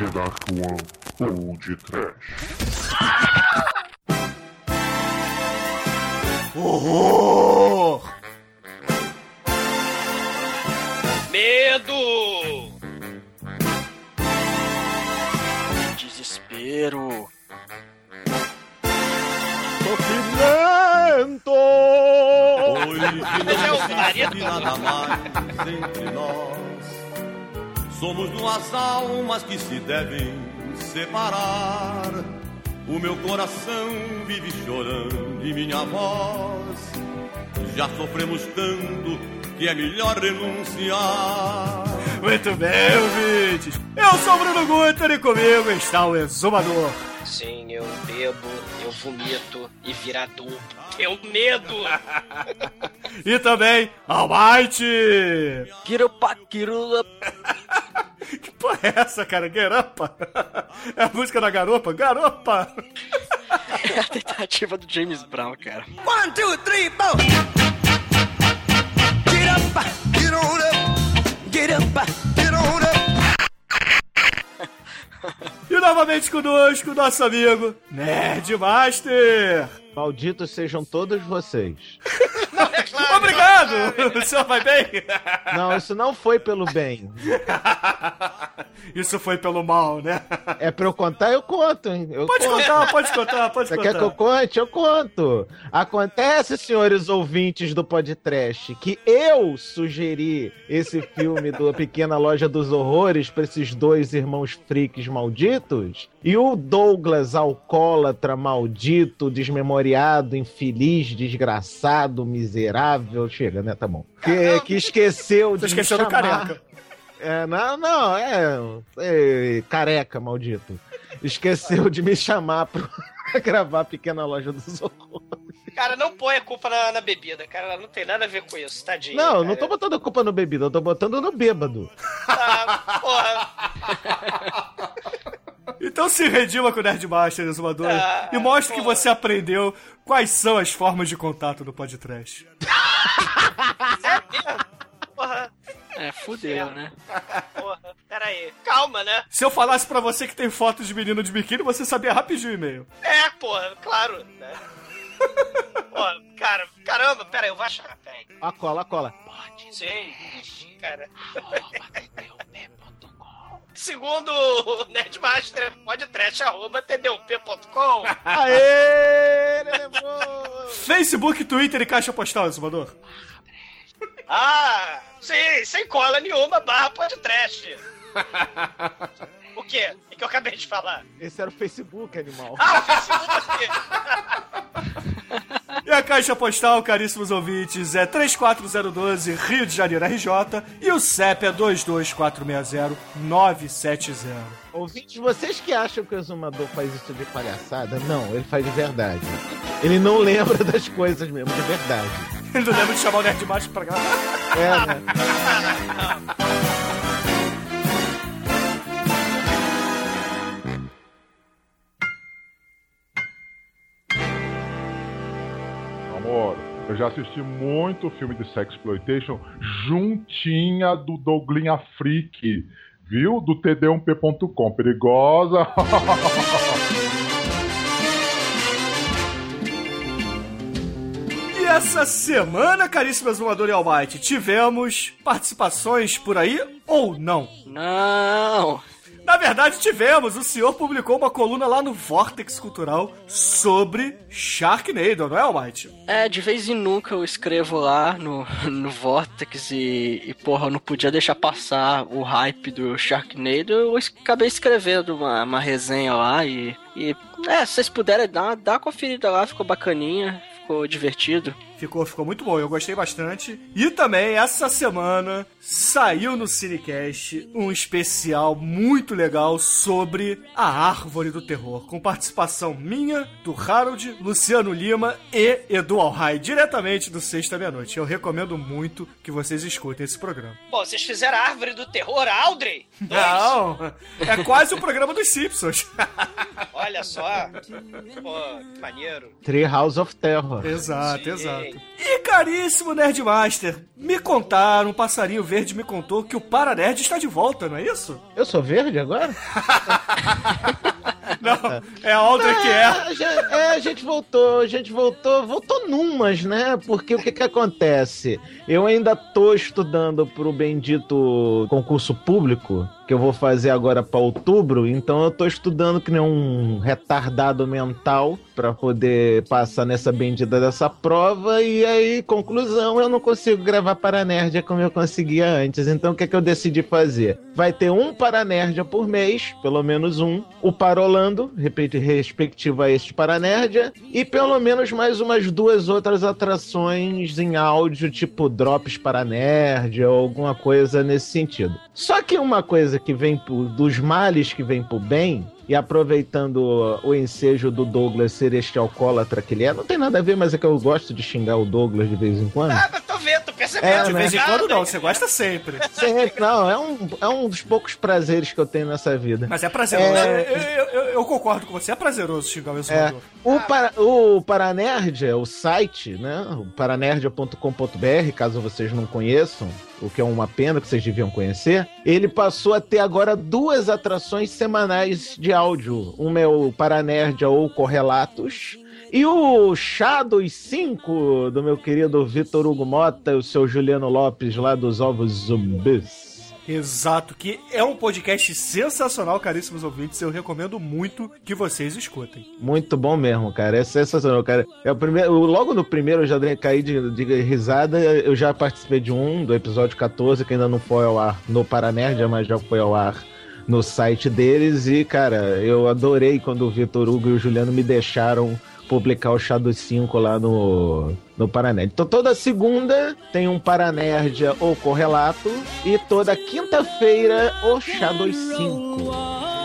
The Dark One ou de Trash. Horror! Medo! Desespero. Sofrimento! Mas é o marido. nada mais entre nós. Somos duas almas que se devem separar. O meu coração vive chorando e minha voz. Já sofremos tanto que é melhor renunciar. Muito bem, ouvintes! Eu sou o Bruno Guter e comigo está o Exumador. Sim, eu bebo, eu vomito e viro adulto. Tenho medo! E também Almighty! Get up, get up. Que porra é essa, cara? Garopa? É a música da garopa? Garopa! É a tentativa do James Brown, cara. One, two, three, four. Get up, get on up. Get up, get on up. E novamente conosco, nosso amigo Nerdmaster! Malditos sejam todos vocês. Obrigado! O senhor vai bem? Não, isso não foi pelo bem. Isso foi pelo mal, né? É pra eu contar, eu conto, hein? Eu Pode conto. contar, pode contar, pode Você contar. quer que eu conte? Eu conto. Acontece, senhores ouvintes do podcast, que eu sugeri esse filme do Pequena Loja dos Horrores pra esses dois irmãos freaks malditos. E o Douglas, alcoólatra, maldito, desmemoriado, infeliz, desgraçado, miserável. Chega, né? Tá bom. Que, que esqueceu Você de esqueceu me do chamar. careca. É, não, não, é, é, Careca, maldito. Esqueceu de me chamar pra gravar Pequena Loja dos Horrores. Cara, não põe a culpa na, na bebida, cara. Não tem nada a ver com isso, tadinho. Não, cara. não tô botando a culpa no bebida, eu tô botando no bêbado. Ah, porra. Então se redima com o Nerdmaster, Exumador, Ah, e mostre que você aprendeu quais são as formas de contato do podcast. Porra, É, fudeu, né? porra. Pera aí. Calma, né? Se eu falasse pra você que tem fotos de menino de biquíni, você sabia rapidinho o e-mail. É, porra, claro. Né? Porra, cara, caramba, pera aí, eu vou achar. Pera aí. A cola, a cola. Sim, cara. Segundo o Nerdmaster, podtrash.tdup.com. Aê! Facebook, Twitter e caixa postal, Exumador. Ah, sim, sem cola nenhuma, barra podtrash. O quê? O que eu acabei de falar? Esse era o Facebook, animal. Ah, o Facebook. E a caixa postal, caríssimos ouvintes, é 34012 Rio de Janeiro RJ e o CEP é 22460-970. Ouvintes, vocês que acham que o exumador faz isso de palhaçada, não, ele faz de verdade. Ele não lembra das coisas mesmo, de verdade. Ele não lembra de chamar o Nerdmaster pra gravar. É, né? Já assisti muito filme de sexploitation juntinha do Douglinha Freak, viu? Do td1p.com. Perigosa. E essa semana, caríssimo Exumador e Almighty, tivemos participações por aí ou não? Não! Na verdade, tivemos. O senhor publicou uma coluna lá no Vortex Cultural sobre Sharknado, não é, Almighty? É, de vez em nunca eu escrevo lá no, no Vortex e, e, porra, eu não podia deixar passar o hype do Sharknado. Eu acabei escrevendo uma, uma resenha lá e, e. É, se vocês puderem dar, dá uma conferida lá, ficou bacaninha, ficou divertido. Ficou, ficou muito bom, eu gostei bastante. E também, essa semana, saiu no Cinecast um especial muito legal sobre a Árvore do Terror, com participação minha, do Harold, Luciano Lima e Edu Alhai, diretamente do Sexta Meia-Noite. Eu recomendo muito que vocês escutem esse programa. Bom, vocês fizeram a árvore do terror, Audrey? Dois. Não, é quase o programa dos Simpsons. Olha Olha só. Pô, que maneiro. Tree House of Terror. Exato, Sim. exato. E caríssimo Nerdmaster, me contaram, um passarinho verde me contou que o Paranerd está de volta, não é isso? Eu sou verde agora? Não, é a Aldra que é. gente, é, a gente voltou, a gente voltou, voltou numas, né? Porque o que que acontece? Eu ainda tô estudando pro bendito concurso público, que eu vou fazer agora pra outubro, então eu tô estudando que nem um retardado mental pra poder passar nessa bendita dessa prova e aí, conclusão, eu não consigo gravar Paranerdia como eu conseguia antes. Então o que que eu decidi fazer? Vai ter um Paranerdia por mês, pelo menos um, o Parolando, respectivo a este Paranerdia, e pelo menos mais umas duas outras atrações em áudio, tipo Drops Paranerdia ou alguma coisa nesse sentido. Só que uma coisa que vem pro- dos males que vem pro bem, e aproveitando o ensejo do Douglas ser este alcoólatra que ele é, não tem nada a ver, mas é que eu gosto de xingar o Douglas de vez em quando. Ah, mas tô vendo, tô percebendo. É, De né? vez em quando não, você gosta sempre. Sempre, não, é um, é um dos poucos prazeres que eu tenho nessa vida. Mas é prazeroso. É. Eu, eu- eu concordo com você, é prazeroso xingar o É, exumador. o, para, o Paranerdia, o site, né? O paranerdia.com.br, caso vocês não conheçam, o que é uma pena que vocês deviam conhecer, ele passou a ter agora duas atrações semanais de áudio. Uma é o Paranerdia ou Correlatos. E o Shadow 5 do meu querido Vitor Hugo Mota e o seu Juliano Lopes lá dos Ovos Zumbis. Exato, que é um podcast sensacional, caríssimos ouvintes. Eu recomendo muito que vocês escutem. Muito bom mesmo, cara. É sensacional, cara. É o primeiro, logo no primeiro eu já caí de, de risada. Eu já participei de um, do episódio 14, que ainda não foi ao ar no Paranerdia, mas já foi ao ar no site deles. E, cara, eu adorei quando o Vitor Hugo e o Juliano me deixaram publicar o Shadow 5 lá no, no Paranerd. Então toda segunda tem um Paranerdia ou correlato e toda quinta-feira o Shadow 5.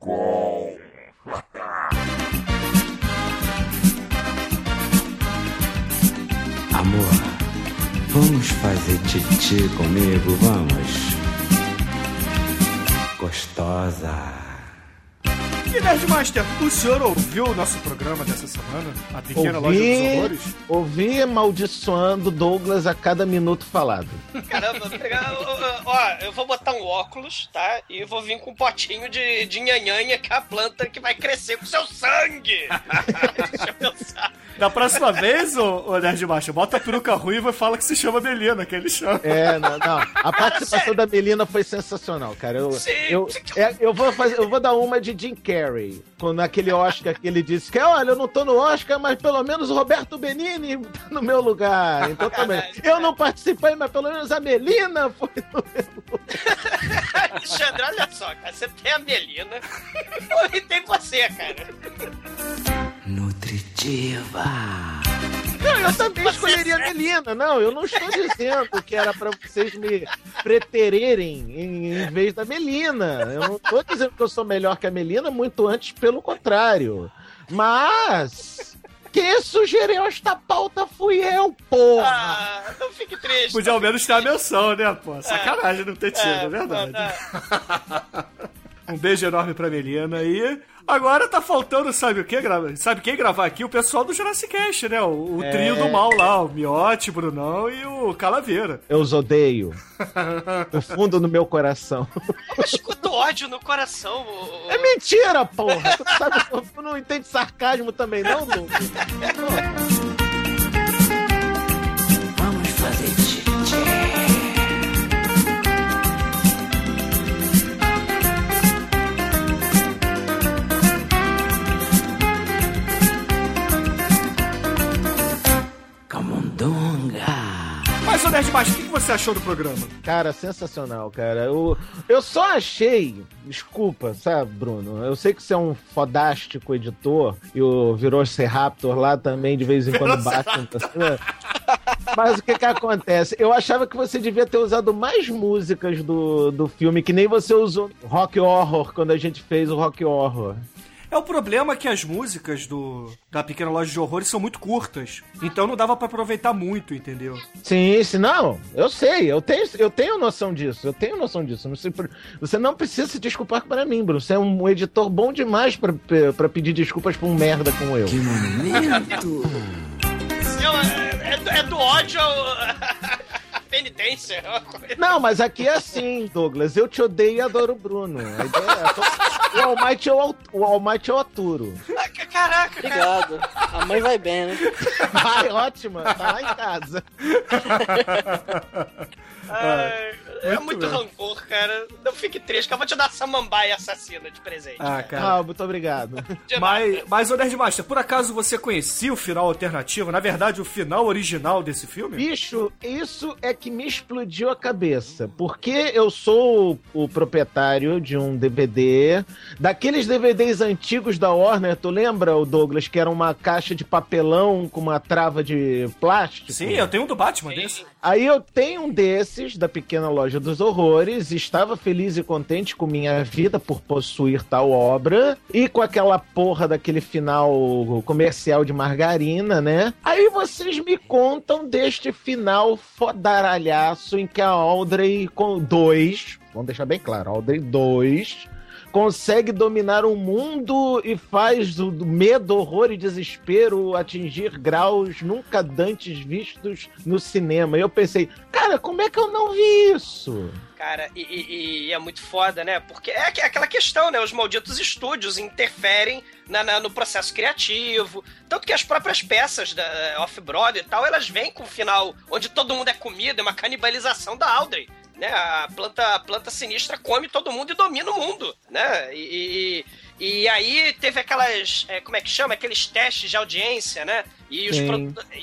td1p.com Amor, vamos fazer titi comigo, vamos? Gostosa. E Nerdmaster, o senhor ouviu o nosso programa dessa semana? A Pequena Loja dos Ouvi, Horrores? ouvi amaldiçoando Douglas a cada minuto falado. Caramba, vou pegar, ó, ó, ó, eu vou botar um óculos, tá? E vou vir com um potinho de, de nhanhanha, que é a planta que vai crescer com seu sangue. Deixa eu pensar. Da próxima vez, ô, ô Nerdmaster, bota a peruca ruiva e fala que se chama Melina, que ele chama. É, não, não. A participação da Melina foi sensacional, cara. Eu, Sim. eu, é, eu, vou fazer, eu vou dar uma de Jim Carrey. Quando naquele Oscar que ele disse que, olha, eu não tô no Oscar, mas pelo menos o Roberto Benini tá no meu lugar. Então também. Eu não participei, mas pelo menos a Melina foi no meu lugar. Alexandre, olha só, cara. Você tem a Melina e tem você, cara. Nutritiva. Não, eu também escolheria a Melina. Não, eu não estou dizendo que era pra vocês me pretererem em, em vez da Melina. Eu não estou dizendo que eu sou melhor que a Melina, muito antes, pelo contrário. Mas. Quem sugeriu esta pauta fui eu, porra! Ah, não fique triste. Podia ao menos ter a menção, né, pô? Sacanagem não ter tido, é, É, verdade. não, Um beijo enorme pra Melina e agora tá faltando, sabe o que? Sabe quem gravar aqui? O pessoal do Jurassic Cast, né? O, o É. trio do mal lá, o Miote, Brunão e o Calaveira. Eu os odeio. No fundo do meu coração. Eu escuto ódio no coração. ô- ô- É mentira, porra! Tu, sabe, tu não entende sarcasmo também, não, Douglas? Vamos fazer titi. Ô Nerdmaster, o que você achou do programa? Cara, sensacional, cara. Eu, eu só achei, desculpa, sabe, Bruno? Eu sei que você é um fodástico editor e o Velociraptor lá também de vez em quando bate. Mas o que que acontece? Eu achava que você devia ter usado mais músicas do, do filme, que nem você usou Rock Horror, quando a gente fez o Rock Horror. É o problema que as músicas do da Pequena Loja de Horrores são muito curtas. Então não dava pra aproveitar muito, entendeu? Sim, sim, não, eu sei, eu tenho, eu tenho noção disso, eu tenho noção disso. Não sei por- você não precisa se desculpar para mim, Bruno. Você é um editor bom demais pra- pra pedir desculpas pra um merda como eu. Que momento! Seu, é, é do- é do ódio ao- penitência. é uma coisa- Não, mas aqui é assim, Douglas. Eu te odeio e adoro o Bruno. A ideia é- o Almighty eu, au- o Almighty eu aturo. Caraca, cara. Obrigado. A mãe vai bem, né? Vai, ótima, tá lá em casa. Ai, é muito muito rancor, cara. Não fique triste, que eu vou te dar samambaia assassina de presente. Ah, cara. Ah, muito obrigado. Mas, mas, ô Nerdmaster, por acaso você conhecia o final alternativo? Na verdade, o final original desse filme? Bicho, isso é que me explodiu a cabeça. Porque eu sou o proprietário de um DVD, daqueles DVDs antigos da Warner, tu lembra, o Douglas, que era uma caixa de papelão com uma trava de plástico? Sim, eu tenho um do Batman desse. Aí eu tenho um da Pequena Loja dos Horrores, estava feliz e contente com minha vida por possuir tal obra, e com aquela porra daquele final comercial de margarina, né? Aí vocês me contam deste final fodaralhaço em que a Audrey com dois, vamos deixar bem claro, Audrey 2 consegue dominar o mundo e faz o do medo, horror e desespero atingir graus nunca dantes vistos no cinema. E eu pensei, cara, como é que eu não vi isso? Cara, e, e- e é muito foda, né? Porque é aqu- aquela questão, né? Os malditos estúdios interferem na- na- no processo criativo. Tanto que as próprias peças da eh, Off-Broad e tal, elas vêm com um final onde todo mundo é comida, é uma canibalização da Audrey. Né? A planta, a planta sinistra come todo mundo e domina o mundo, né? E, e- e aí teve aquelas, eh, como é que chama? Aqueles testes de audiência, né? E, os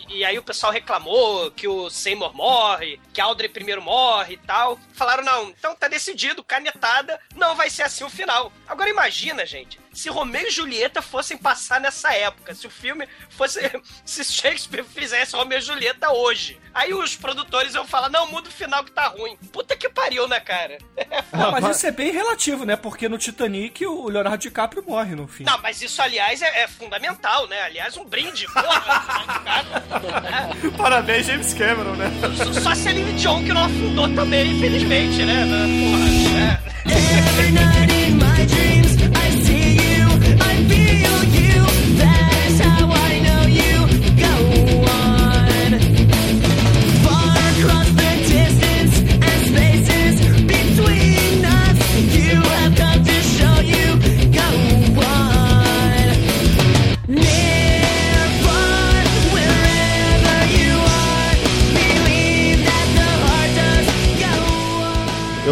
e aí o pessoal reclamou que o Seymour morre, que Audrey primeiro morre e tal. Falaram, não, então tá decidido, canetada, não vai ser assim o final. Agora imagina, gente, se Romeu e Julieta fossem passar nessa época, se o filme fosse. Se Shakespeare fizesse Romeu e Julieta hoje. Aí os produtores iam falar, não, muda o final que tá ruim. Puta que pariu, né, cara? Ah, mas isso é bem relativo, né? Porque no Titanic o Leonardo DiCaprio morre no fim. Não, mas isso, aliás, é, é fundamental, né? Aliás, um brinde, porra. Parabéns, James Cameron, né? Só- Só se a Celine Dion que não afundou também, infelizmente, né? Porra, é.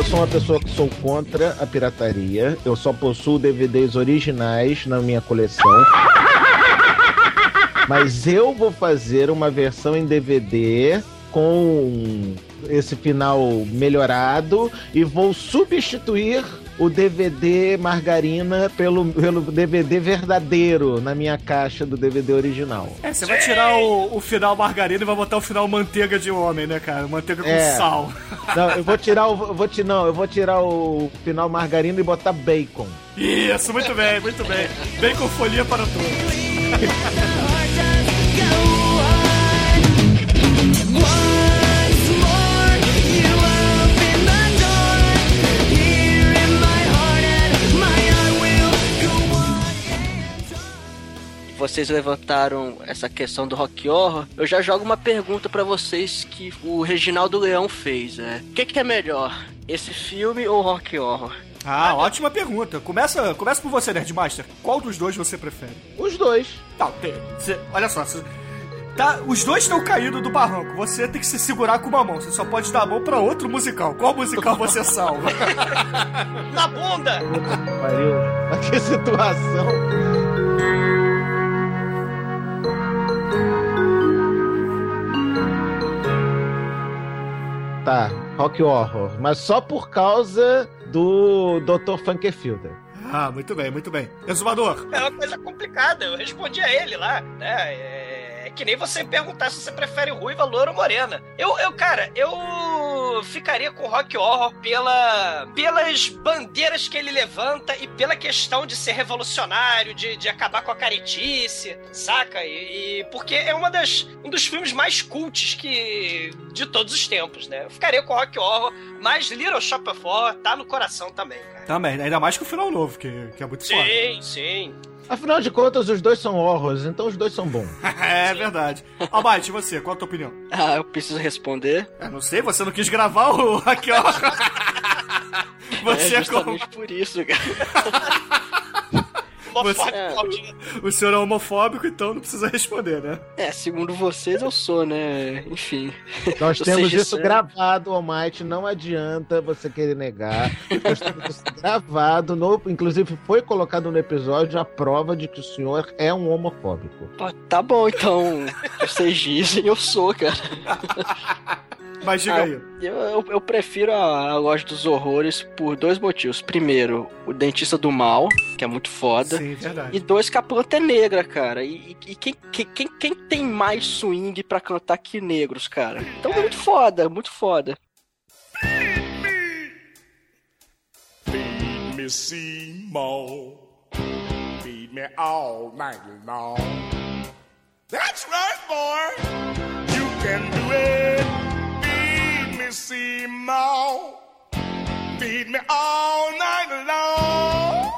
Sou uma pessoa que sou contra a pirataria. Eu só possuo DVDs originais na minha coleção. Mas eu vou fazer uma versão em DVD com esse final melhorado e vou substituir o DVD margarina pelo, pelo DVD verdadeiro na minha caixa do DVD original. É, você vai tirar o, o final margarina e vai botar o final manteiga de homem, né, cara? Manteiga com É. sal. Não, eu vou tirar o, eu vou não, eu vou tirar o final margarina e botar bacon. Isso, muito bem, muito bem. Com folia para todos. Vocês levantaram essa questão do rock horror. Eu já jogo uma pergunta pra vocês que o Reginaldo Leão fez. É, o que, que é melhor, esse filme ou rock horror? Ah, ótima pergunta. Começa, começa por você, Nerdmaster. Qual dos dois você prefere? Os dois. Não, cê- olha só. cê- tá, os dois estão caindo do barranco. Você tem que se segurar com uma mão. Você só pode dar a mão pra outro musical. Qual musical você salva? Na bunda! Pariu. Que situação. Tá, rock horror. Mas só por causa do Dr. Funkerfielder. ah, muito bem, muito bem. Exumador. É uma coisa complicada, eu respondi a ele lá, né? É, que nem você perguntar se você prefere ruiva, loura ou morena. Eu, eu cara, eu ficaria com Rock Horror pela, pelas bandeiras que ele levanta e pela questão de ser revolucionário, de, de acabar com a caretice, saca? E, e porque é uma das, um dos filmes mais cults que, de todos os tempos, né? Eu ficaria com Rock Horror, mas Little Shop of Horror tá no coração também. Também, ainda mais que o final novo, que, que é muito foda. Sim, sim. Afinal de contas, os dois são horrors, então os dois são bons. é verdade. Almighty, e você? Qual a tua opinião? Ah, eu preciso responder. Eu não sei, você não quis gravar o Rock Horror. Você é é como... justamente por isso, cara. Homofóbico, É. Claudinho. O senhor é homofóbico, então não precisa responder, né? É, segundo vocês eu sou, né? Enfim. Nós temos isso né? gravado, Almighty, não adianta você querer negar. Nós temos isso gravado, no, inclusive foi colocado no episódio a prova de que o senhor é um homofóbico. Tá bom, então. Vocês dizem, eu sou, cara. Mas diga Ah, aí. Eu, eu, eu prefiro a, a loja dos horrores por dois motivos. Primeiro, o dentista do mal, que é muito foda. Sim, verdade. E dois, que a planta é negra, cara. E, e- quem, quem, quem, quem tem mais swing pra cantar que negros, cara? Então é muito foda, muito foda. Feed me Seymour. Feed me all night long. That's right, boy. You can do it. Me Seymour. Feed me all night long.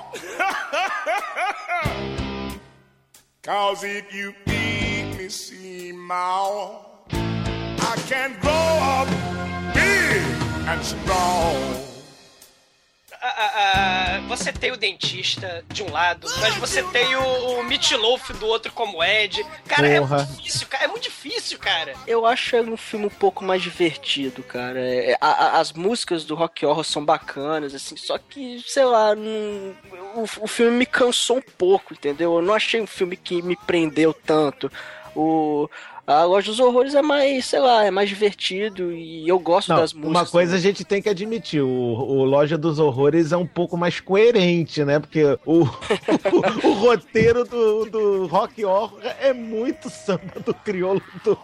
Cause if you feed me see Seymour, I can grow up big and strong. Ah, ah, você tem o dentista de um lado, mas você tem o, o Meatloaf do outro como Ed. Cara, é Porra. muito difícil, cara. É muito difícil, cara. Eu acho ele um filme um pouco mais divertido, cara. É, a- a- as músicas do Rock Horror são bacanas, assim, só que, sei lá, não- o, o filme me cansou um pouco, entendeu? Eu não achei um filme que me prendeu tanto. O, a Loja dos Horrores é mais, sei lá, é mais divertido e eu gosto Não, das músicas. uma coisa a gente tem que admitir, o, o Loja dos Horrores é um pouco mais coerente, né? Porque o, o, o roteiro do, do Rock Horror é muito samba do crioulo do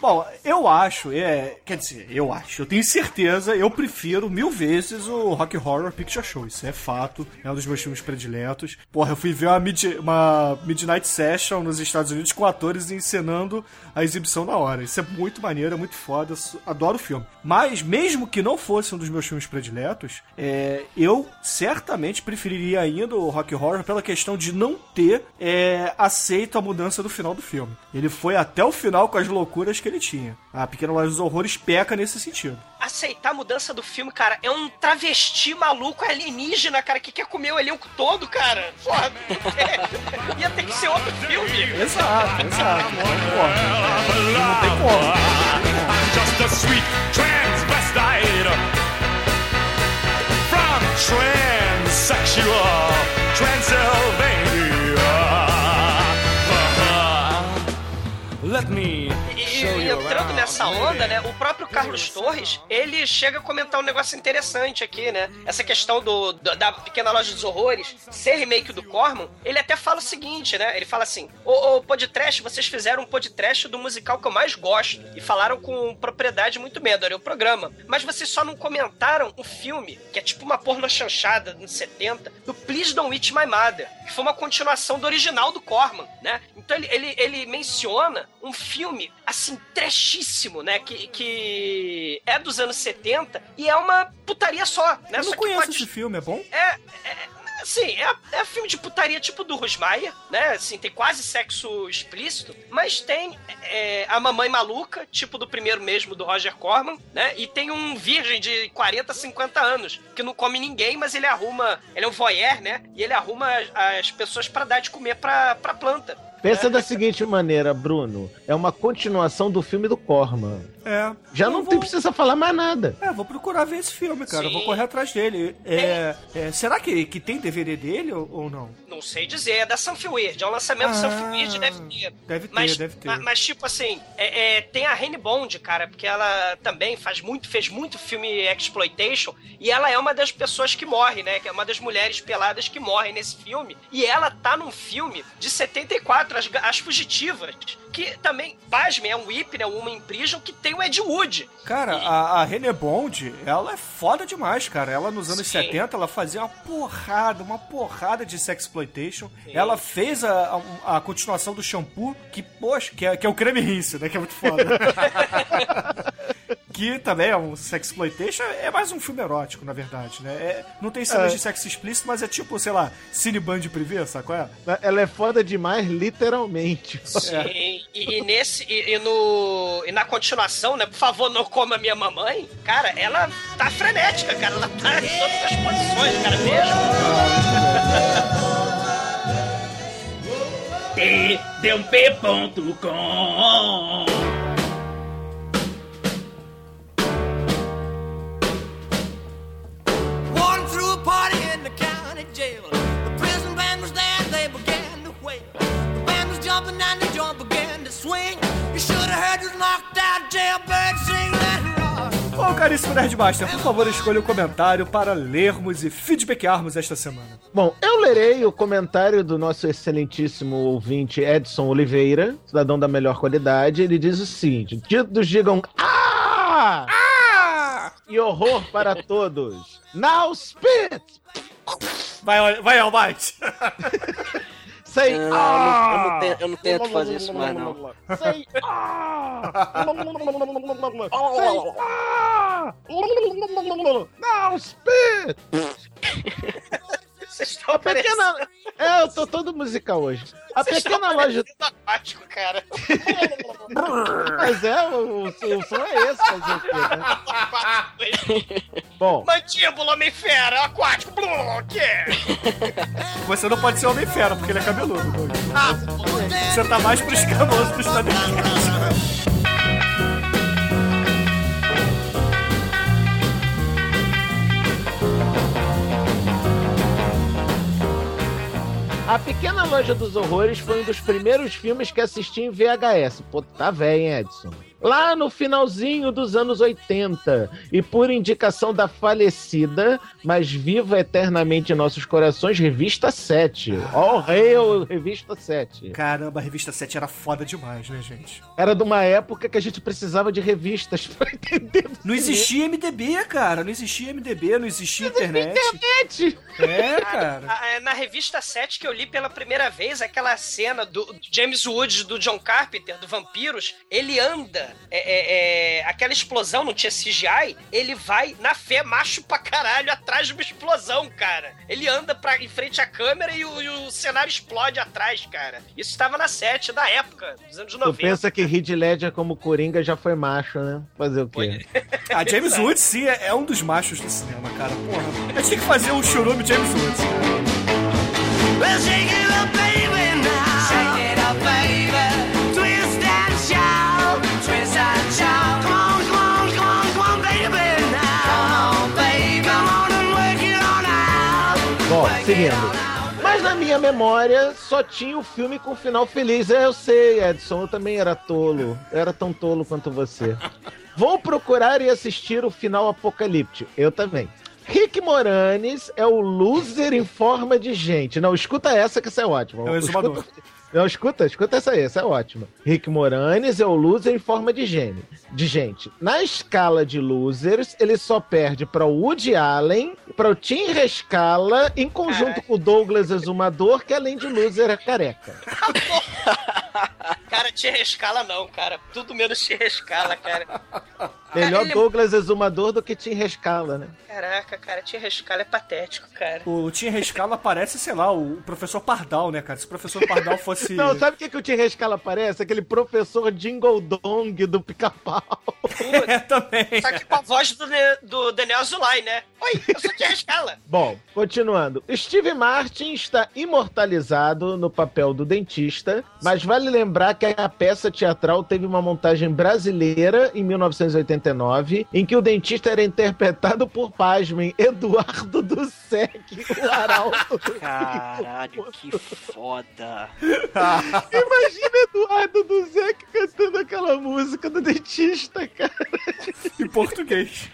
Bom, eu acho, é, quer dizer, eu acho, eu tenho certeza, eu prefiro mil vezes o Rock Horror Picture Show, isso é fato, é um dos meus filmes prediletos. Porra, eu fui ver uma, mid- uma Midnight Session nos Estados Unidos com atores encenando a exibição na hora. Isso é muito maneiro, é muito foda, adoro o filme. Mas, mesmo que não fosse um dos meus filmes prediletos, é, eu certamente preferiria ainda o Rock Horror pela questão de não ter é, aceito a mudança do final do filme. Ele foi até o final com as loucuras que ele tinha. A Pequena Loja dos Horrores peca nesse sentido. Aceitar a mudança do filme, cara, é um travesti maluco alienígena, cara, que quer comer o elenco todo, cara. Porra, é, ia ter que ser outro filme. Exato, exato. Não tem como. I'm just a sweet transvestite from transsexual Transylvania. Let me E, entrando nessa baby. onda, né, o próprio Carlos Torres, ele chega a comentar um negócio interessante aqui, né? Essa questão do, da Pequena Loja dos Horrores ser remake do Corman, ele até fala o seguinte, né? Ele fala assim, ô, ô podcast, vocês fizeram um podcast do musical que eu mais gosto e falaram com propriedade muito bem, adorei o programa, mas vocês só não comentaram o filme, que é tipo uma porno chanchada nos 70, do Please Don't Eat My Mother, que foi uma continuação do original do Corman, né? Então ele, ele, ele menciona um filme, assim, trashíssimo, né? Que, que é dos anos 70 e é uma putaria só, né? Eu Só não que conheço pode- esse filme, é bom? é, é assim, é, é filme de putaria tipo do Rosmaia, né? Assim, tem quase sexo explícito, mas tem é, a mamãe maluca, tipo do primeiro mesmo do Roger Corman, né? E tem um virgem de 40, 50 anos, que não come ninguém, mas ele arruma, ele é um voyeur, né? E ele arruma as, as pessoas pra dar de comer pra, pra planta. Pensa da seguinte maneira, Bruno. É uma continuação do filme do Corman. É. Já Eu não vou- tem, precisa falar mais nada. É, vou procurar ver esse filme, cara. Sim. vou correr atrás dele. É, é, será que, que tem DVD dele ou, ou não? Não sei dizer, é da Sunfield, é um lançamento Ah. Sunfield, deve ter. Deve ter, Mas, deve ter. ma- mas, tipo assim, é- é, tem a Rene Bond, cara, porque ela também faz muito, fez muito filme exploitation e ela é uma das pessoas que morre, né? Que é uma das mulheres peladas que morrem nesse filme. E ela tá num filme de 74 4, as, as fugitivas, que também, pasme, é um whip, né? Uma in prison que tem o Ed Wood. Cara, a, a René Bond, ela é foda demais, cara. Ela nos anos Sim. 70, ela fazia uma porrada, uma porrada de sexploitation. Ela fez a, a, a continuação do shampoo, que, poxa, que é, que é o creme rinse, né? Que é muito foda. que também é um sexploitation, é mais um filme erótico, na verdade, né? É- não tem cenas É. de sexo explícito, mas é tipo, sei lá, Cineband sabe qual é? Ela é foda demais, literalmente. Sim, e, e nesse. E, e no. E na continuação, né? Por favor, não coma minha mamãe. Cara, ela tá frenética, cara. Ela tá em todas as posições, cara, mesmo. tdump.com jumping and the joint began to swing. You should have heard this knocked out jailbird sing that rock. Bom, caríssimo Nerdmaster, por favor, escolha o comentário para lermos e feedbackarmos esta semana. Bom, eu lerei o comentário do nosso excelentíssimo ouvinte Edson Oliveira, cidadão da melhor qualidade. Ele diz o seguinte: Títulos digam ah! E horror para todos. Now spit! Vai, vai, Almighty! Say Ah, ah! Eu não- eu não não tento fazer isso mais, não. Say ah! Say ah! Now spit! Vocês estão A pequena. É, eu tô todo musical hoje. A Vocês estão pequena loja. aquático, cara. Mas é, o, o, o som é esse, fazer o quê, né? Bom, Mandíbula, homem-fera, aquático, blum, o quê? Você não pode ser Homem-Fera, porque ele é cabeludo. Doug. Você tá mais pro escamoso do Thundercats. A Pequena Loja dos Horrores foi um dos primeiros filmes que assisti em VHS. Pô, tá velho, hein, Edson? Lá no finalzinho dos anos 80. E por indicação da falecida, mas viva eternamente em nossos corações, Revista 7. All Hail, Revista 7. Caramba, a revista 7 era foda demais, né, gente? Era de uma época que a gente precisava de revistas pra entender. Não existia MDB, cara. Não existia MDB, não existia internet. Internet. É, cara. Ah, é, Na revista 7 que eu li pela primeira vez, aquela cena do James Woods, do John Carpenter, do Vampiros, ele anda, é, é, é, aquela explosão, não tinha CGI, ele vai na fé macho pra caralho atrás de uma explosão, cara. Ele anda pra, em frente à câmera e o, e o cenário explode atrás, cara. Isso estava na 7 da época, dos anos Tu 90. pensa que Heath Ledger como Coringa já foi macho, né? Fazer o quê? Ah, James Woods, sim, é, é um dos machos do cinema, cara. Porra. Eu tinha que fazer um churume James Woods, cara. Well, shake it up, baby, seguindo. Mas na minha memória só tinha o filme com final feliz. É, eu sei, Edson, eu também era tolo. Eu era tão tolo quanto você. Vou procurar e assistir o final apocalíptico. Eu também. Rick Moranes é o loser em forma de gente. Não, escuta essa que essa é ótima. É o exumador. Escuta- Não, escuta, escuta essa aí, essa é ótima. Rick Moranes é o loser em forma de gene, de gente. Na escala de losers, ele só perde para o Woody Allen, para o Tim Rescala, em conjunto com o Douglas Exumador, que além de loser é careca. Cara, tinha rescala não, cara. Tudo menos tinha rescala, cara. Melhor ele- Douglas Exumador do que Tim Rescala, né? Caraca, cara, tinha rescala é patético, cara. O Tim Rescala parece, sei lá, o professor Pardal, né, cara? Se o professor Pardal fosse. Não, sabe o que, que o Tim Rescala parece? Aquele professor Jingle Dong do pica-pau. É, também. Só que com a voz do, do Daniel Azulay, né? Oi, eu sou tinha rescala. Bom, continuando. Steve Martin está imortalizado no papel do dentista, mas vale lembrar que a peça teatral teve uma montagem brasileira em 1984 1989, em que o dentista era interpretado por, pasmem, Eduardo Dussek, o arauto do Caralho, que foda. Imagina Eduardo Dussek cantando aquela música do dentista, cara. Em português.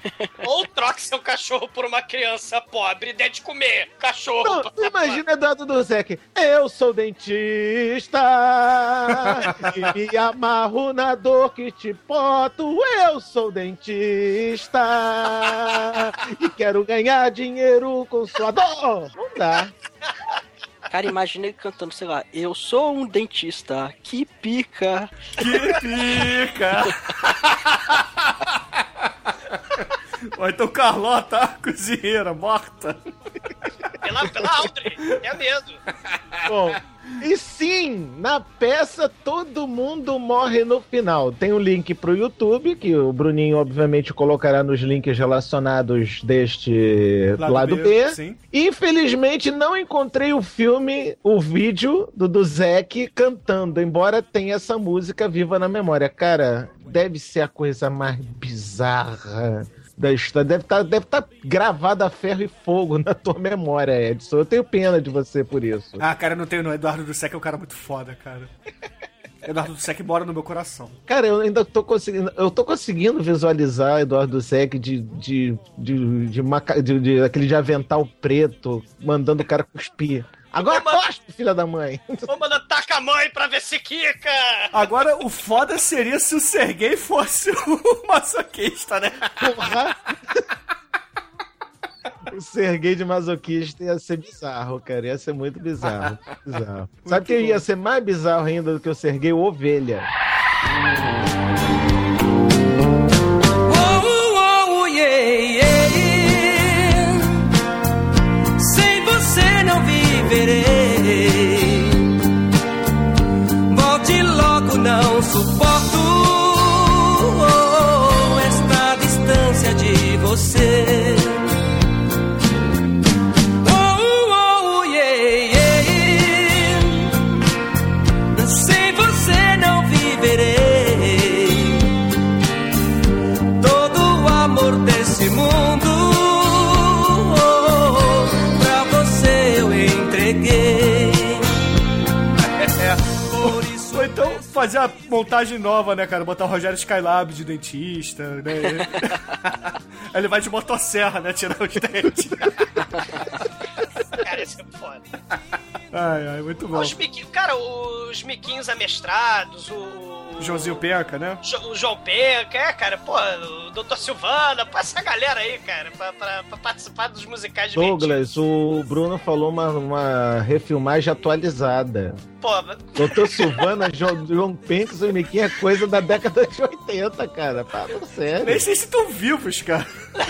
Ou troque seu cachorro por uma criança pobre e dê de comer cachorro. Não, pra- imagina Eduardo Dussek. Eu sou dentista e me amarro na dor que te boto. Eu sou dentista e quero ganhar dinheiro com sua dor. Não dá. Cara, imagina ele cantando, sei lá, eu sou um dentista, que pica. Que pica! Ou então Carlota, a cozinheira, morta. Pela, pela Audrey. É medo. Bom, e sim, na peça todo mundo morre no final. Tem um link pro YouTube, que o Bruninho obviamente colocará nos links relacionados deste lado, B. Sim. Infelizmente não encontrei o filme, o vídeo do Duzek cantando, embora tenha essa música viva na memória. Cara, deve ser a coisa mais bizarra da história. Deve estar deve tá gravada a ferro e fogo na tua memória, Edson. Eu tenho pena de você por isso. Ah, cara, eu não tenho não. Eduardo Dussek é um cara muito foda, cara. Eduardo Dussek mora no meu coração. Cara, eu ainda tô conseguindo. Eu tô conseguindo visualizar Eduardo Sec de, de, de, de, maca- de- de- aquele de avental preto, mandando o cara cuspir. Agora cospe, filha da mãe! Vou mandar taca a mãe pra ver se quica. Agora, o foda seria se o Sergei fosse o masoquista, né? Porra! O Serguei de masoquista ia ser bizarro, cara. Ia ser muito bizarro. bizarro. Sabe o que ia ser mais bizarro ainda do que o Serguei? O Ovelha. Fazer a montagem nova, né, cara? Botar o Rogério Skylab de dentista, né? Aí ele vai de motosserra, né? Tirar os dentes. Cara, isso é foda. Ai, ai, muito bom. Os miquinhos, cara, os miquinhos amestrados, o. Joãozinho Penca, né? Jo- o João Penca, é, cara, pô, o Doutor Silvana, pô, essa galera aí, cara, pra, pra- pra participar dos musicais de Douglas, o Bruno falou uma, uma refilmagem atualizada. Pô, Doutor Silvana, João, João Penques e Miquinho é coisa da década de 80, cara. Fala sério. Nem sei se estão vivos, cara.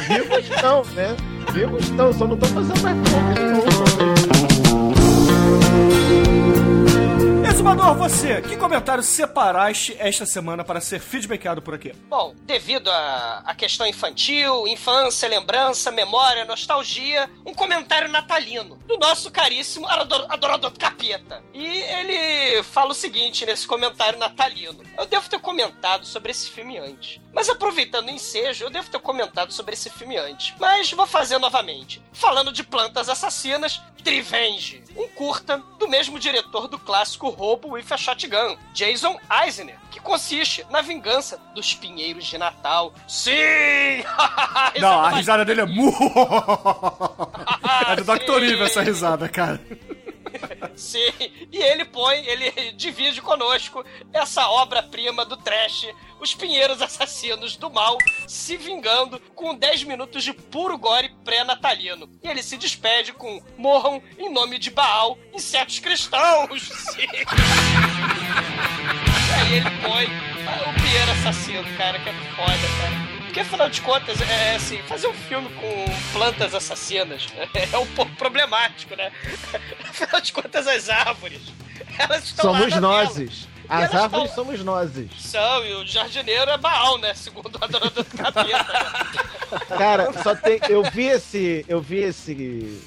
Vivos não, né? Vivos não, só não estão fazendo mais porra Exumador, você, que comentário separaste esta semana para ser feedbackado por aqui? Bom, devido à questão infantil, infância, lembrança, memória, nostalgia, um comentário natalino do nosso caríssimo ador- adorador do capeta. E ele fala o seguinte nesse comentário natalino: Eu devo ter comentado sobre esse filme antes. Mas aproveitando o ensejo, eu devo ter comentado sobre esse filme antes. Mas vou fazer novamente. Falando de plantas assassinas, Trivenge, um curta do mesmo diretor do clássico Roubo with a Shotgun, Jason Eisner, que consiste na vingança dos pinheiros de Natal. Sim! Não, a risada dele é mu. É do. Dr. Evil essa risada, cara. Sim, e ele põe, ele divide conosco essa obra-prima do trash, os pinheiros assassinos do mal, se vingando com 10 minutos de puro gore pré-natalino. E ele se despede com morram em nome de Baal, insetos cristãos. Sim. E aí ele põe ah, o pinheiro assassino, cara, que é foda, cara. Porque afinal de contas, é assim, fazer um filme com plantas assassinas é um pouco problemático, né? Afinal de contas, as árvores, elas estão Somos tela. As árvores tão- somos nós. São, e o jardineiro é Baal, né? Segundo o adorador do capeta. né? Cara, só tem. Eu vi esse. Eu vi esse,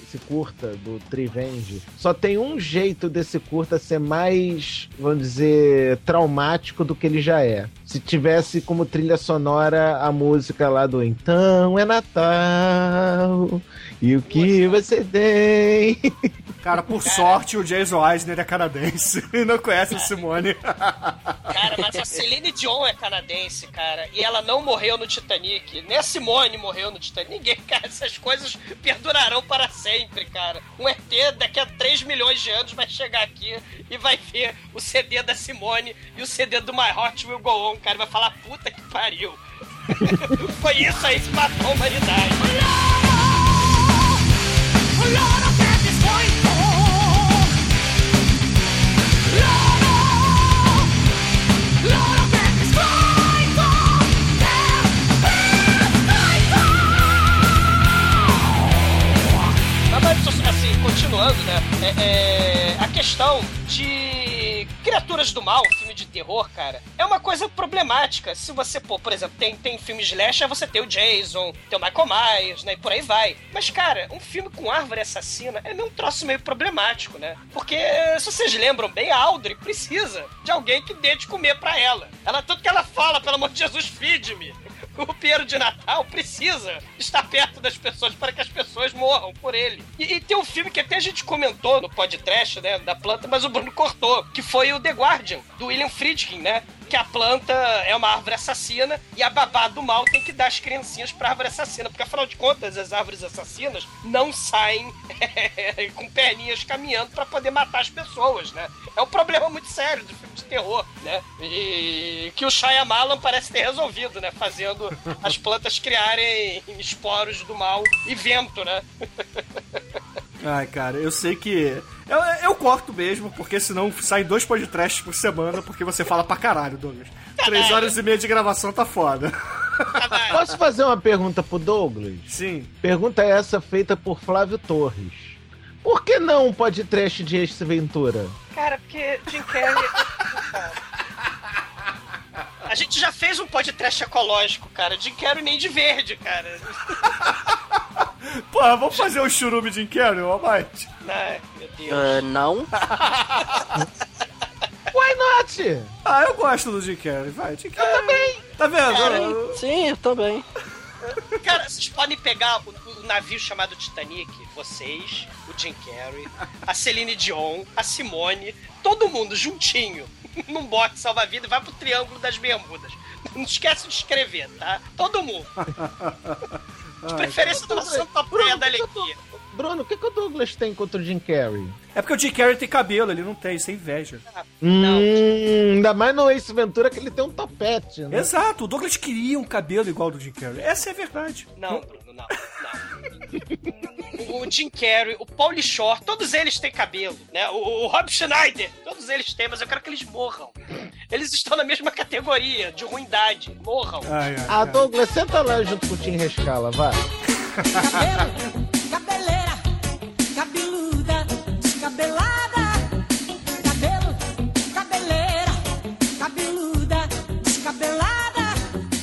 esse curta do Trivenge. Só tem um jeito desse curta ser mais, vamos dizer, traumático do que ele já é. Se tivesse como trilha sonora a música lá do Então é Natal. E o que você tem? Cara, por sorte, o Jason Eisner é canadense e não conhece o Simone. Cara, mas a Celine Dion é canadense, cara. E ela não morreu no Titanic. Nem a Simone morreu no Titanic. Ninguém, cara. Essas coisas perdurarão para sempre, cara. Um ET daqui a 3 milhões de anos vai chegar aqui e vai ver o CD da Simone e o CD do My Heart Will Go On, cara. e Vai falar, puta que pariu. Foi isso aí que matou a humanidade. Mas, continuando, né? é- é, a questão de criaturas do mal, filme de terror, cara, é uma coisa problemática. Se você, pô, por exemplo, tem, tem filmes de slasher, você tem o Jason, tem o Michael Myers, né? E por aí vai. Mas, cara, um filme com árvore assassina é um troço meio problemático, né? Porque, se vocês lembram bem, a Audrey precisa de alguém que dê de comer pra ela. Ela, tanto que ela fala, pelo amor de Jesus, feed-me. O Piero de Natal precisa estar perto das pessoas para que as pessoas morram por ele. E, e tem um filme que até a gente comentou no podcast, né, da planta, mas o Bruno cortou, que foi o The Guardian, do William Friedkin, né? Que a planta é uma árvore assassina e a babá do mal tem que dar as criancinhas pra árvore assassina, porque afinal de contas as árvores assassinas não saem com perninhas caminhando pra poder matar as pessoas, né? É um problema muito sério do filme de terror, né? E que o Shyamalan parece ter resolvido, né? Fazendo as plantas criarem esporos do mal e vento, né? Ai, cara, eu sei que. Eu, eu corto mesmo, porque senão saem dois podcasts por semana, porque você fala pra caralho, Douglas. Três horas e meia de gravação tá foda. Posso fazer uma pergunta pro Douglas? Sim. Pergunta essa feita por Flávio Torres. Por que não um podcast de Ace Ventura? Cara, porque Jim Carrey. A gente já fez um podcast ecológico, cara. Jim Carrey nem de verde, cara. Porra, vamos fazer um churume de Carrey, Mike? Ai, meu Deus. Ah, não. Why not? Ah, eu gosto do Jim Carrey, vai. Jim Carrey. Eu também. Tá vendo? Cara, Sim, eu também. Cara, vocês podem pegar o, o navio chamado Titanic, vocês, o Jim Carrey, a Celine Dion, a Simone, todo mundo juntinho, num bote salva-vida e vai pro Triângulo das Bermudas. Não esquece de escrever, tá? Todo mundo. De preferência numa Santa Praia da Alegria. Bruno, o que, que o Douglas tem contra o Jim Carrey? É porque o Jim Carrey tem cabelo, ele não tem, isso é inveja. Não. Hum, ainda mais no Ace Ventura que ele tem um topete, né? Exato, o Douglas queria um cabelo igual ao do Jim Carrey. Essa é a verdade. Não, Bruno, não. O Jim Carrey, o Pauly Shore, todos eles têm cabelo, né? O, o Rob Schneider, todos eles têm, mas eu quero que eles morram. Eles estão na mesma categoria de ruindade. Morram. Ai, ai, Ah, ai. Douglas, senta lá junto com o Tim Rescala, vai. Cabelo, cabeleira, cabeluda, descabelada. Cabelo, cabeleira, cabeluda, descabelada.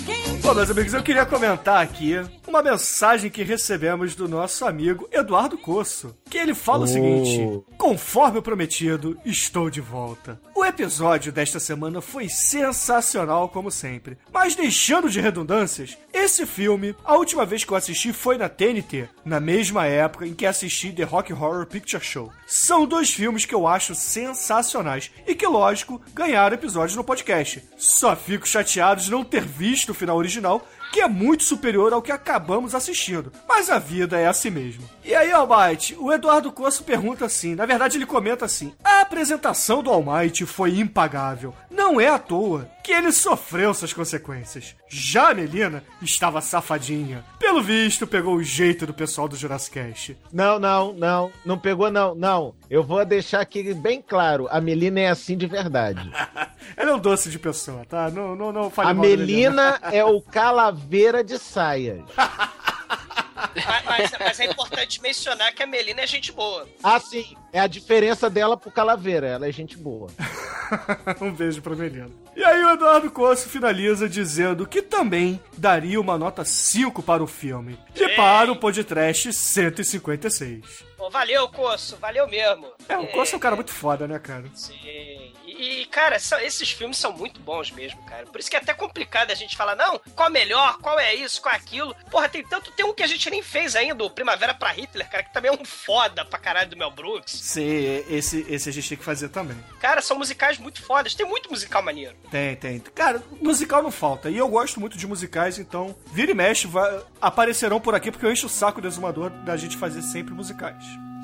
Quem Bom, meus amigos, eu queria comentar aqui uma mensagem que recebemos do nosso amigo Eduardo Coço, que ele fala o Oh. seguinte: Conforme o prometido, estou de volta. O episódio desta semana foi sensacional, como sempre. Mas deixando de redundâncias, esse filme, a última vez que eu assisti foi na TNT, na mesma época em que assisti The Rock Horror Picture Show. São dois filmes que eu acho sensacionais e que, lógico, ganharam episódios no podcast. Só fico chateado de não ter visto o final original que é muito superior ao que acabamos assistindo. Mas a vida é assim mesmo. E aí, Almighty, o Eduardo Coço pergunta assim, na verdade ele comenta assim, a apresentação do Almighty foi impagável. Não é à toa que ele sofreu suas consequências. Já a Melina estava safadinha. Pelo visto, pegou o jeito do pessoal do Jurassic. Não, não, não. Não pegou, não, não. Eu vou deixar aqui bem claro. A Melina é assim de verdade. Ela é um doce de pessoa, tá? Não, não, não fale A mal da Melina é o calaveira de saias. Mas, mas- é importante mencionar que a Melina é gente boa. Ah, sim. É a diferença dela pro calaveira. Ela é gente boa. um beijo pra Melina. E aí o Eduardo Coço finaliza dizendo que também daria uma nota 5 para o filme. E para o podcast 156. Pô, valeu, Coço, valeu mesmo. É, o Coço é um cara muito foda, né, cara? Sim. E, cara, são- esses filmes são muito bons mesmo, cara. Por isso que é até complicado a gente falar, não, qual é melhor, qual é isso, qual é aquilo. Porra, tem tanto, tem um que a gente nem fez ainda, o Primavera pra Hitler, cara, que também é um foda pra caralho do Mel Brooks. Sim, esse, esse a gente tem que fazer também. Cara, são musicais muito fodas, tem muito musical maneiro. Tem, tem. Cara, musical não falta. E eu gosto muito de musicais, então vira e mexe, vai- aparecerão por aqui, porque eu encho o saco do exumador da gente fazer sempre musicais.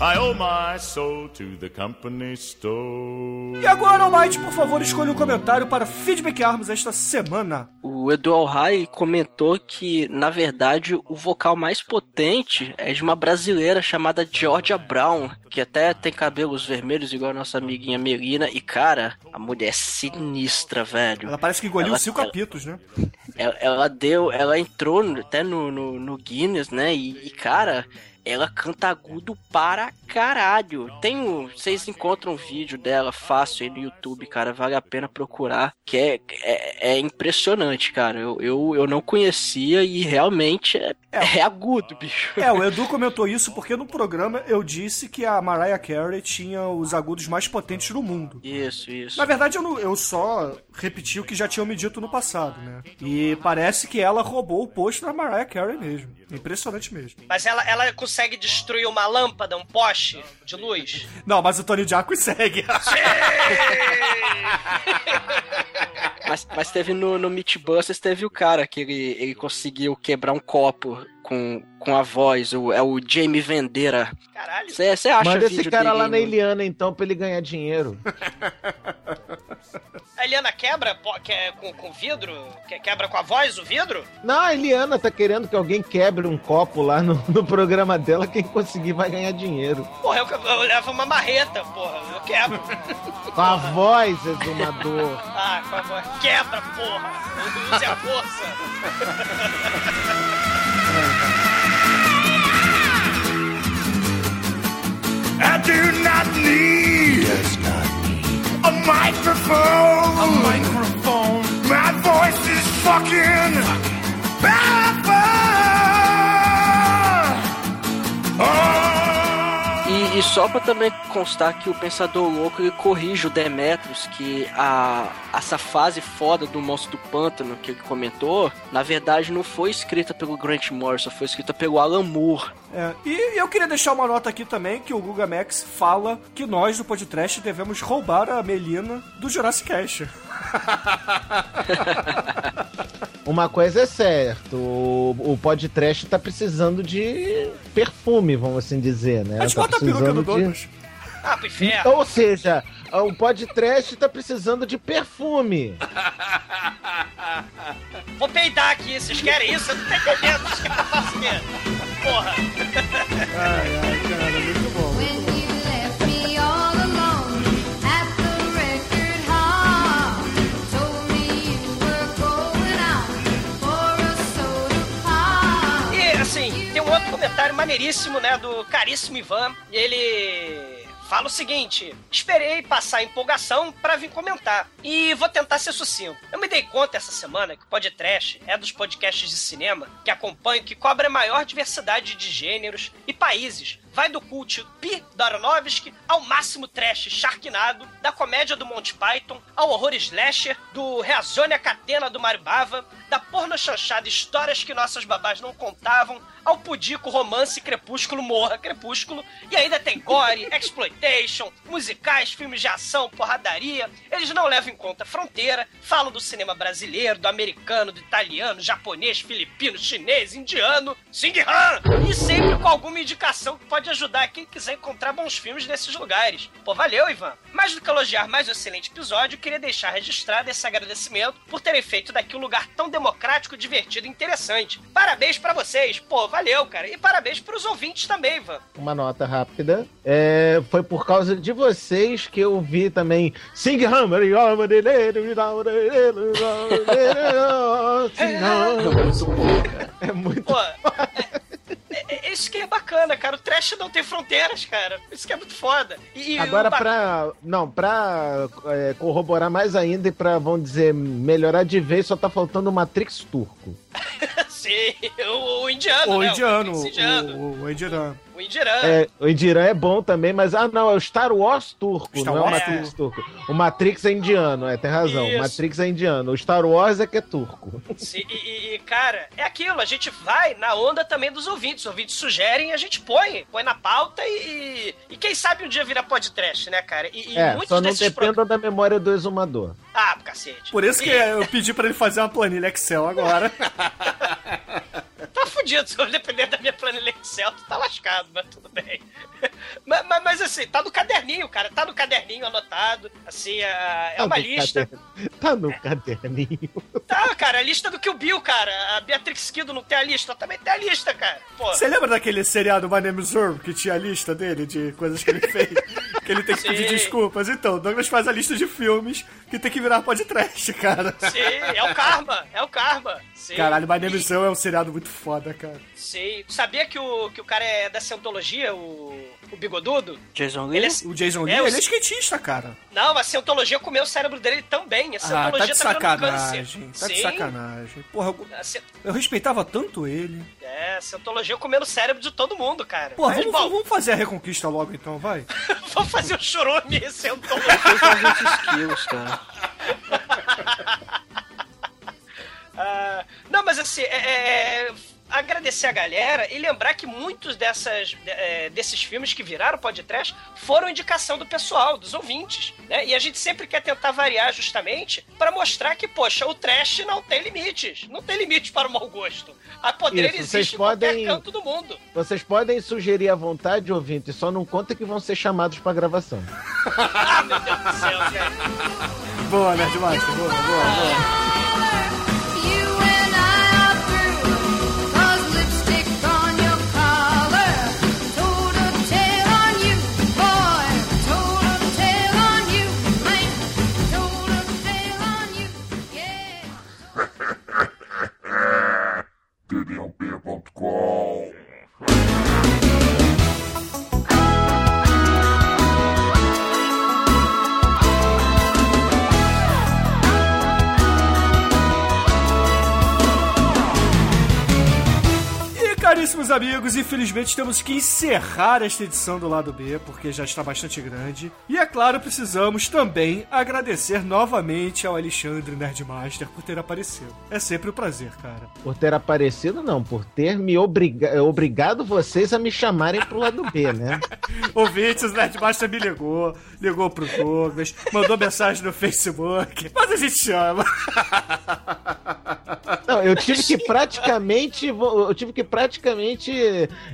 I owe my soul to the company store. E agora, Almighty, por favor, escolha um comentário para feedbackarmos esta semana. O Edu Alhai comentou que, na verdade, o vocal mais potente é de uma brasileira chamada Georgia Brown, que até tem cabelos vermelhos igual a nossa amiguinha Melina. E, cara, a mulher é sinistra, velho. Ela parece que engoliu Ela- cinco ela- apitos, né? Ela, ela deu, ela entrou até no, no, no Guinness, né? E, e, cara, ela canta agudo para caralho. Tem um, vocês encontram um vídeo dela fácil aí no YouTube, cara, vale a pena procurar, que é, é, é impressionante, cara. Eu, eu, eu não conhecia e realmente é, é agudo, bicho. É, o Edu comentou isso porque no programa eu disse que a Mariah Carey tinha os agudos mais potentes do mundo. Isso, isso. Na verdade, eu, não- eu só repeti o que já tinham me dito no passado, né? E parece que ela roubou o posto da Mariah Carey mesmo. Impressionante mesmo. Mas ela, ela consegue destruir uma lâmpada, um poste de luz? Não, mas o Tony Diaco segue. Mas, mas teve no, no Mythbusters, teve o cara que ele, ele conseguiu quebrar um copo com, com a voz, o, é o Jamie Vendera. Caralho. Você acha Manda esse cara dele lá na Eliana, então, pra ele ganhar dinheiro. Eliana quebra que- com, com vidro? Que- Quebra com a voz o vidro? Não, a Eliana tá querendo que alguém quebre um copo lá no, no programa dela. Quem conseguir vai ganhar dinheiro. Porra, eu, eu levo uma marreta, porra. Eu quebro. Com a voz, exumador. Ah, com a voz. Quebra, porra. Use a força. I do not need a microphone. A microphone. My voice is fucking powerful. E, e só pra também constar que o Pensador Louco ele corrige o Demetrius que a, essa fase foda do Monstro do Pântano que ele comentou, na verdade não foi escrita pelo Grant Morrison, foi escrita pelo Alan Moore. É, e eu queria deixar uma nota aqui também que o Guga Max fala que nós do podcast devemos roubar a Melina do Jurassic Cast. Uma coisa é certa, o, o podcast tá precisando de perfume, vamos assim dizer, né? A gente Tá bota a peruca precisando de- Douglas. Ah, pro inferno. Ou seja, o podcast tá precisando de perfume. Vou peidar aqui. Vocês querem isso? Eu não tô entendendo. Vocês querem quê? Porra. Ai, ai, cara, muito bom. Soda pop. E assim, tem um outro comentário maneiríssimo, né, do caríssimo Ivan. E ele fala o seguinte: esperei passar a empolgação pra vir comentar. E vou tentar ser sucinto. Eu me dei conta essa semana que o podcast é dos podcasts de cinema que acompanho que cobre a maior diversidade de gêneros e países. Vai do cult Pi do Aronofsky ao máximo trash Sharknado, da comédia do Monty Python, ao horror slasher, do Reazione a Catena do Mario Bava, da porno chanchada Histórias que Nossas Babás Não Contavam, ao pudico romance Crepúsculo Morra Crepúsculo, e ainda tem gore, exploitation, musicais, filmes de ação, porradaria. Eles não levam em conta a fronteira, falam do cinema brasileiro, do americano, do italiano, japonês, filipino, chinês, indiano, Sing Han, e sempre com alguma indicação que pode pode ajudar quem quiser encontrar bons filmes nesses lugares. Pô, valeu, Ivan. Mais do que elogiar mais um excelente episódio, queria deixar registrado esse agradecimento por terem feito daqui um lugar tão democrático, divertido e interessante. Parabéns pra vocês. Pô, valeu, cara. E parabéns pros ouvintes também, Ivan. Uma nota rápida. É, foi por causa de vocês que eu vi também Sing Hammer. É muito. Pô, é- é- é isso que é O trash não tem fronteiras, cara. Isso que é muito foda. E, Agora, o pra. Não, pra é, corroborar mais ainda e pra, vamos dizer, melhorar de vez, só tá faltando o Matrix turco. Sim, o, o indiano, O né? indiano, O, indiano. o, o indiano. O indiano. É, o Indiran é bom também, mas. Ah, não, é o Star Wars turco, Star não é o Wars? Matrix turco. O Matrix é indiano, é, tem razão. Isso. O Matrix é indiano. O Star Wars é que é turco. Sim, e, e- e, cara, é aquilo, a gente vai na onda também dos ouvintes. Os ouvintes sugerem, a gente põe, põe na pauta e, e quem sabe um dia virar podcast, né, cara? E, e É, só não dependa pro- da memória do exumador. Ah, cacete. Por isso que E- eu pedi pra ele fazer uma planilha Excel agora. Fudido, se eu depender da minha planilha Excel, tu tá lascado, mas tudo bem. mas, mas- mas, assim, tá no caderninho, cara, tá no caderninho anotado, assim, é, é Tá uma lista. caderno- Tá no caderninho. Tá, cara, a lista do Kill Bill, cara. A Beatrix Kido não tem a lista, também tem a lista, cara. Você lembra daquele seriado My Name is Earl, que tinha a lista dele de coisas que ele fez? Que ele tem que pedir Sim. desculpas. Então, Douglas faz a lista de filmes que tem que virar podcast, cara. sim, é o karma, é o karma. Sim. Caralho, My Name is é um seriado muito foda, cara. Sim. Sabia que o, que o cara é da Cientologia, o, o bigodudo? Jason Lee? Ele é, O Jason Lee, É, ele é skatista, cara. não, a Cientologia comeu o cérebro dele também. A Ah, Cientologia tá de virando sacanagem. câncer. Tá de sacanagem. Porra, eu, eu respeitava tanto ele. É, a Cientologia comendo o cérebro de todo mundo, cara. Porra, Mas, vamos, bom, vamos fazer a reconquista logo então, vai? vamos fazer o churume Cientologia. Fez alguns skills, cara. Ah, não, mas assim, é, é, agradecer a galera e lembrar que muitos dessas, é, desses filmes que viraram podcast foram indicação do pessoal, dos ouvintes. Né? E a gente sempre quer tentar variar justamente para mostrar que, poxa, o trash não tem limites. Não tem limite para o mau gosto. A poder Isso, vocês existe em qualquer podem- canto do mundo. Vocês podem sugerir à vontade, ouvinte, só não conta que vão ser chamados pra gravação. Ah, meu Deus do céu, cara. Boa, Nerdmaster, boa, boa, boa. E caríssimos amigos, infelizmente temos que encerrar esta edição do lado B, porque já está bastante grande. E é claro, precisamos também agradecer novamente ao Alexandre Nerdmaster por ter aparecido. É sempre um prazer, cara. Por ter aparecido, não, por ter me obriga obrigado vocês a me chamarem pro lado B, né? Ouvintes, o Nerdmaster me ligou, ligou pro Douglas, mandou mensagem no Facebook, mas a gente chama. Não, eu tive que praticamente. Eu tive que praticamente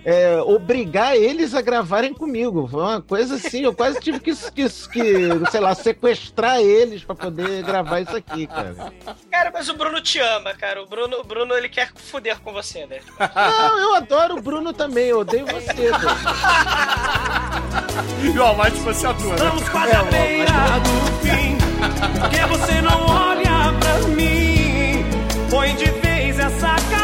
é, obrigar eles a gravarem comigo. Foi uma coisa assim, eu quase tive que, que, que, sei lá, sequestrar eles pra poder gravar isso aqui, cara. Cara, mas o Bruno te ama, cara. O Bruno, o Bruno ele quer fuder com você, né? Não, eu adoro o Bruno também, eu odeio você, cara. E o Almighty você atua, né? Estamos quase à beira do fim. Por que você não olha pra mim? Põe de vez essa cabeça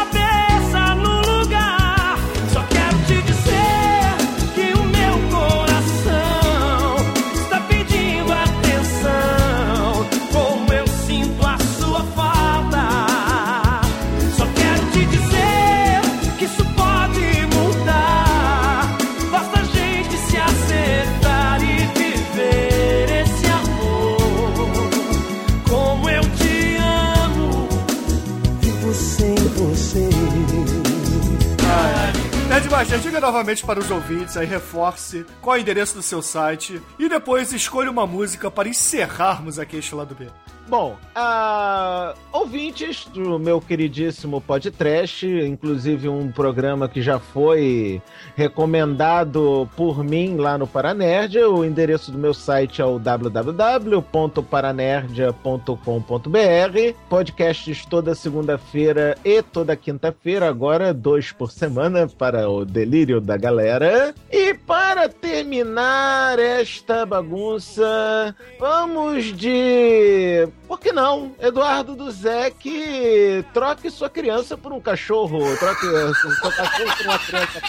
Nerdmaster, diga novamente para os ouvintes, aí reforce qual é o endereço do seu site e depois escolha uma música para encerrarmos aqui este lado B. Bom, ah, ouvintes do meu queridíssimo podcast, inclusive um programa que já foi recomendado por mim lá no Paranerd. O endereço do meu site é o www.paranerdia.com.br. Podcasts toda segunda-feira e toda quinta-feira, agora dois por semana para o delírio da galera. E para terminar esta bagunça, vamos de. Por que não? Eduardo Duzek, troque sua criança por um cachorro. Troque eh, seu cachorro por uma criança.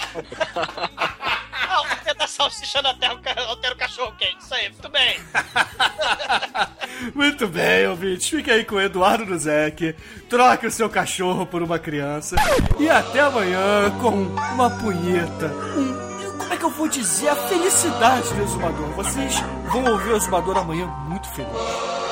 Ah, o café da salsicha na terra altera o cachorro quente. Isso aí, muito bem. Muito bem, ouvintes. Fique aí com o Eduardo Duzek. Troque o seu cachorro por uma criança. E até amanhã com uma punheta. Um. Como é que eu vou dizer? A felicidade do exumador. Vocês vão ouvir o exumador amanhã muito feliz.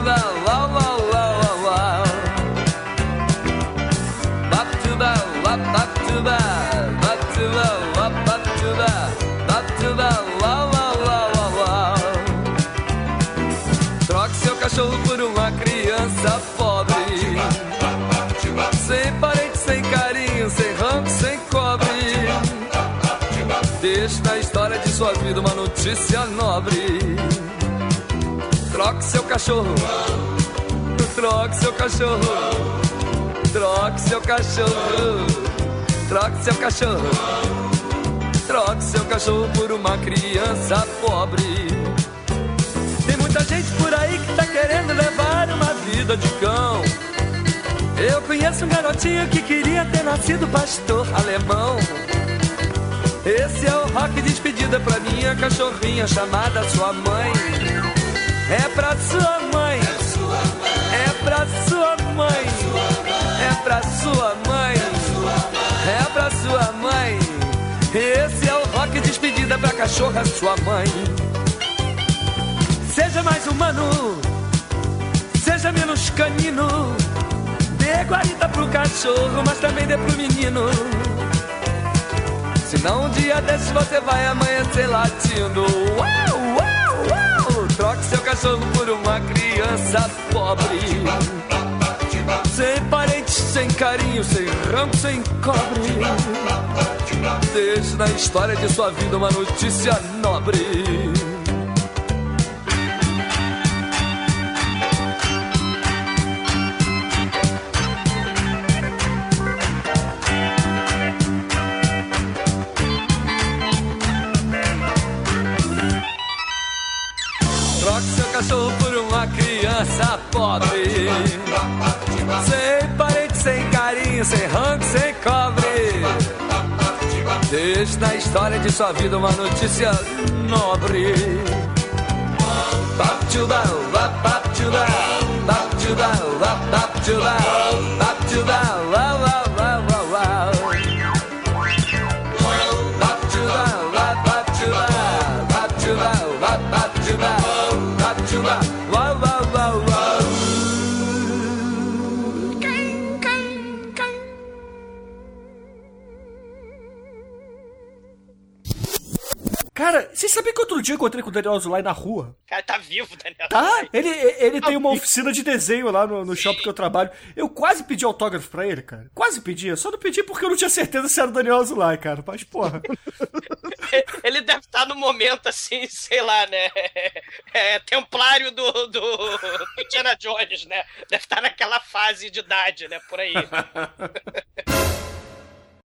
bow, wow, wow, wow, wow, wow. Up, up to bow, up to bow, wow, wow, wow, wow, wow. Troque seu cachorro por uma criança pobre. Sem parente, sem carinho, sem rango, sem cobre. Deixe na história de sua vida uma notícia nobre. Troque seu cachorro. Troque seu cachorro. Troque seu cachorro. Troque seu cachorro. Troque seu cachorro por uma criança pobre. Tem muita gente por aí que tá querendo levar uma vida de cão. Eu conheço um garotinho que queria ter nascido pastor alemão. Esse é o rock despedida pra minha cachorrinha chamada sua mãe. É pra sua mãe. É pra sua mãe. É pra sua mãe. É pra sua mãe. Esse é o rock despedida pra cachorra sua mãe. Seja mais humano. Seja menos canino. Dê guarita pro cachorro, mas também dê pro menino. Senão um dia desses você vai amanhecer latindo. Uau! Cachorro por uma criança pobre. Sem parentes, sem carinho, sem rango, sem cobre. Deixe na história de sua vida uma notícia nobre. Pobre. Sem parente, sem carinho, sem rango, sem cobre. Deixe na história de sua vida uma notícia nobre. Bap to down, bap outro dia encontrei com o Daniel Azulay na rua? Cara, tá vivo, Daniel. Tá? Ele, ele tem uma oficina de desenho lá no, no shopping que eu trabalho. Eu quase pedi autógrafo pra ele, cara. Quase pedi. Só não pedi porque eu não tinha certeza se era o Daniel Azulay, cara. Mas, porra. Ele deve estar no momento assim, sei lá, né? É, templário do, do, do Indiana Jones, né? Deve estar naquela fase de idade, né? Por aí.